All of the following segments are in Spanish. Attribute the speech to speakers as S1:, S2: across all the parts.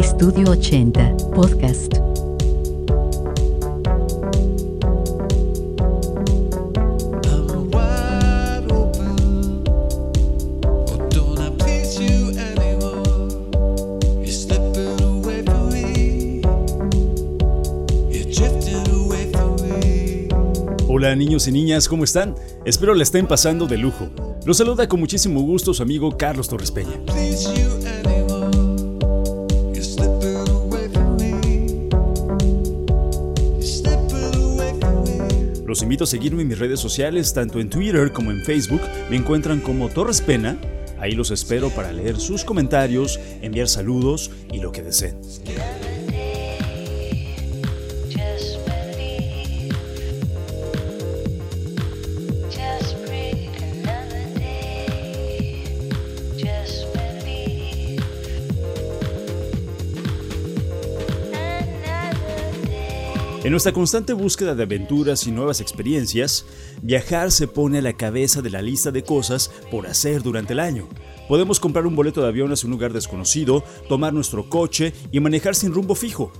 S1: Estudio 80, podcast.
S2: Hola niños y niñas, ¿cómo están? Espero la estén pasando de lujo. Los saluda con muchísimo gusto su amigo Carlos Torres Peña. Los invito a seguirme en mis redes sociales, tanto en Twitter como en Facebook. Me encuentran como Torres Pena. Ahí los espero para leer sus comentarios, enviar saludos y lo que deseen. En nuestra constante búsqueda de aventuras y nuevas experiencias, viajar se pone a la cabeza de la lista de cosas por hacer durante el año. Podemos comprar un boleto de avión hacia un lugar desconocido, tomar nuestro coche y manejar sin rumbo fijo.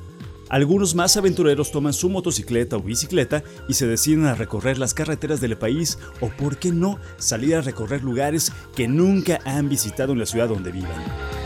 S2: Algunos más aventureros toman su motocicleta o bicicleta y se deciden a recorrer las carreteras del país o, por qué no, salir a recorrer lugares que nunca han visitado en la ciudad donde vivan.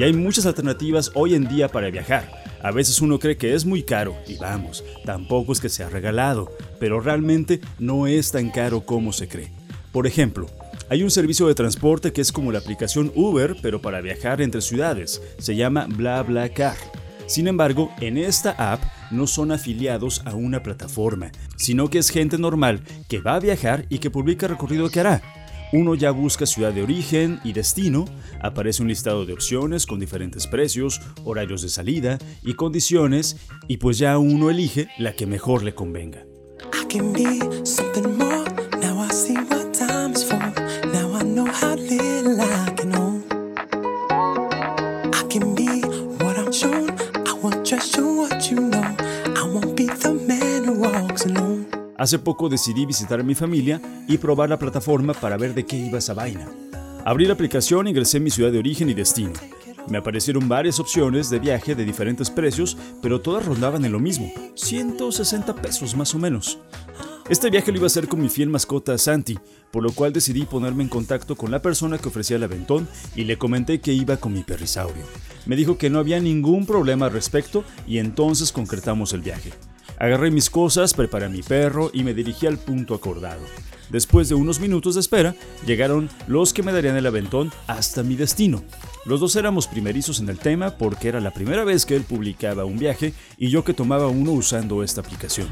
S2: Y hay muchas alternativas hoy en día para viajar. A veces uno cree que es muy caro, y vamos, tampoco es que sea regalado, pero realmente no es tan caro como se cree. Por ejemplo, hay un servicio de transporte que es como la aplicación Uber, pero para viajar entre ciudades. Se llama BlaBlaCar. Sin embargo, en esta app no son afiliados a una plataforma, sino que es gente normal que va a viajar y que publica el recorrido que hará. Uno ya busca ciudad de origen y destino, aparece un listado de opciones con diferentes precios, horarios de salida y condiciones, y pues ya uno elige la que mejor le convenga. Hace poco decidí visitar a mi familia y probar la plataforma para ver de qué iba esa vaina. Abrí la aplicación, ingresé mi ciudad de origen y destino. Me aparecieron varias opciones de viaje de diferentes precios, pero todas rondaban en lo mismo, 160 pesos más o menos. Este viaje lo iba a hacer con mi fiel mascota Santi, por lo cual decidí ponerme en contacto con la persona que ofrecía el aventón y le comenté que iba con mi perrisaurio. Me dijo que no había ningún problema al respecto y entonces concretamos el viaje. Agarré mis cosas, preparé a mi perro y me dirigí al punto acordado. Después de unos minutos de espera, llegaron los que me darían el aventón hasta mi destino. Los dos éramos primerizos en el tema porque era la primera vez que él publicaba un viaje y yo que tomaba uno usando esta aplicación.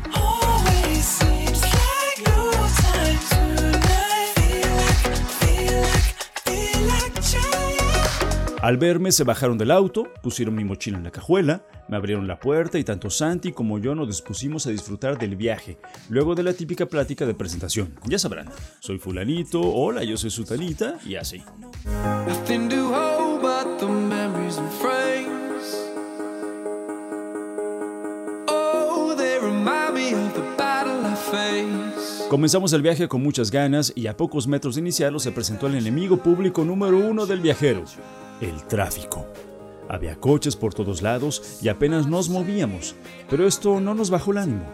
S2: Al verme se bajaron del auto, pusieron mi mochila en la cajuela, me abrieron la puerta y tanto Santi como yo nos dispusimos a disfrutar del viaje, luego de la típica plática de presentación. Ya sabrán, soy fulanito, hola, yo soy sutanita y así. Comenzamos el viaje con muchas ganas y a pocos metros de iniciarlo se presentó el enemigo público número uno del viajero, el tráfico. Había coches por todos lados y apenas nos movíamos, pero esto no nos bajó el ánimo.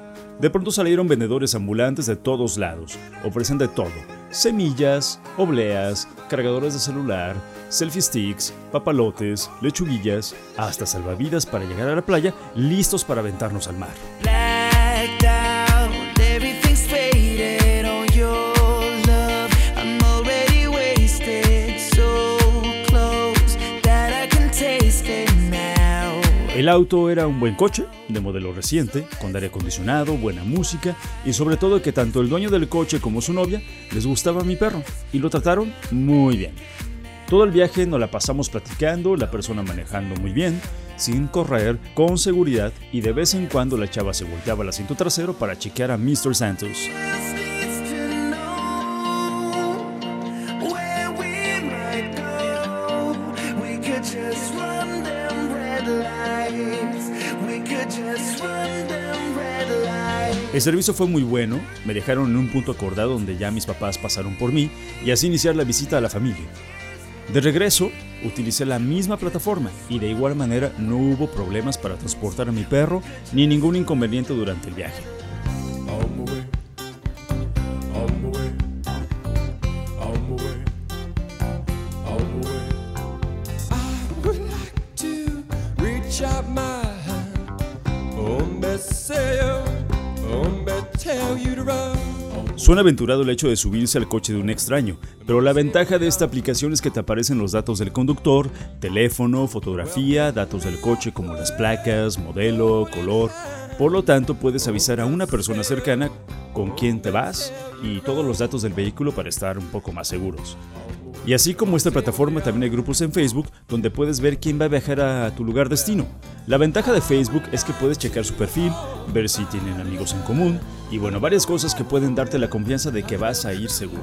S2: De pronto salieron vendedores ambulantes de todos lados, ofrecen de todo, semillas, obleas, cargadores de celular, selfie sticks, papalotes, lechuguillas, hasta salvavidas para llegar a la playa, listos para aventarnos al mar. El auto era un buen coche, de modelo reciente, con aire acondicionado, buena música y sobre todo que tanto el dueño del coche como su novia les gustaba mi perro y lo trataron muy bien. Todo el viaje nos la pasamos platicando, la persona manejando muy bien, sin correr, con seguridad y de vez en cuando la chava se volteaba al asiento trasero para chequear a Mr. Santos. El servicio fue muy bueno, me dejaron en un punto acordado donde ya mis papás pasaron por mí y así iniciar la visita a la familia. De regreso, utilicé la misma plataforma y de igual manera no hubo problemas para transportar a mi perro ni ningún inconveniente durante el viaje. Suena aventurado el hecho de subirse al coche de un extraño, pero la ventaja de esta aplicación es que te aparecen los datos del conductor, teléfono, fotografía, datos del coche como las placas, modelo, color. Por lo tanto, puedes avisar a una persona cercana con quién te vas y todos los datos del vehículo para estar un poco más seguros. Y así como esta plataforma, también hay grupos en Facebook donde puedes ver quién va a viajar a tu lugar destino. La ventaja de Facebook es que puedes checar su perfil, ver si tienen amigos en común y bueno, varias cosas que pueden darte la confianza de que vas a ir seguro.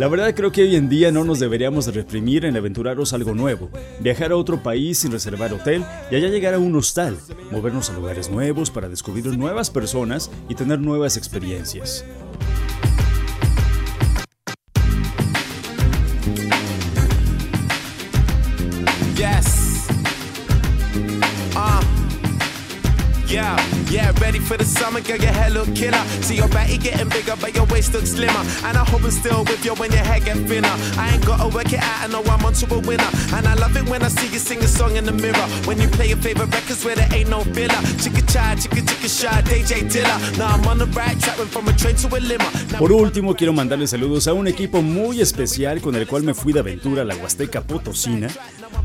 S2: La verdad creo que hoy en día no nos deberíamos de reprimir en aventuraros algo nuevo, viajar a otro país sin reservar hotel y allá llegar a un hostal, movernos a lugares nuevos para descubrir nuevas personas y tener nuevas experiencias.
S3: Yeah, ready for the summer, girl, your hair look killer. See your body getting bigger, but your waist looks slimmer. And I hope I'm still with you when your hair get thinner. I ain't gotta work it out, I know I'm onto a winner. And I love it when I see you sing a song in the mirror. When you play your favorite records where there ain't no filler. Chicka chai, chicka chicka shy, DJ Dilla. Now I'm on the right track, went from a train to a
S2: Por último, quiero mandarle saludos a un equipo muy especial con el cual me fui de aventura a la Huasteca Potosina.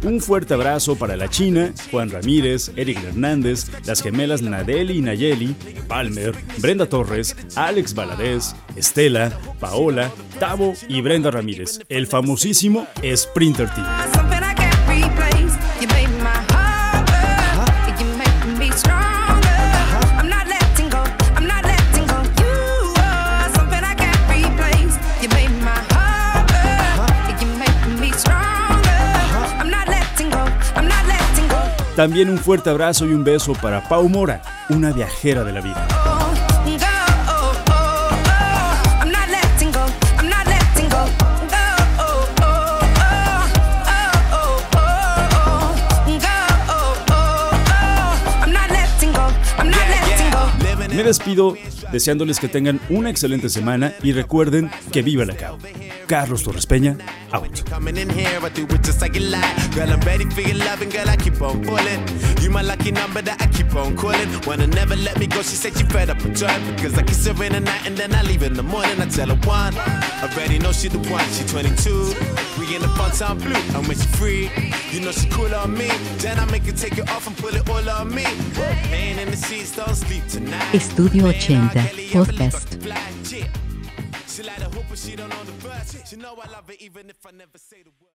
S2: Un fuerte abrazo para la China, Juan Ramírez, Eric Hernández, las gemelas Nadeli Nayeli, Palmer, Brenda Torres, Alex Valadez, Estela, Paola, Tavo y Brenda Ramírez, el famosísimo Sprinter Team. También un fuerte abrazo y un beso para Pau Mora, una viajera de la vida. Me despido deseándoles que tengan una excelente semana y recuerden que viva la CAO. Carlos Torres Peña, out.
S3: Coming in here, I do it just like you like. Girl, I'm ready for your loving, girl, I keep on pulling. You my lucky number that I keep on calling. Wanna never let me go, she said she fed up with joy. Because I kiss her in the night and then I leave in the morning. I tell her one, I already know she the one, she 22. We in the fun time blue, and when she free, you know she cool on me. Then I make her take it off and put it all on me. Laying in the sheets, don't sleep tonight.
S1: Estudio 80 Podcast.
S3: She like she don't know the. She know I love it even if I never say the word.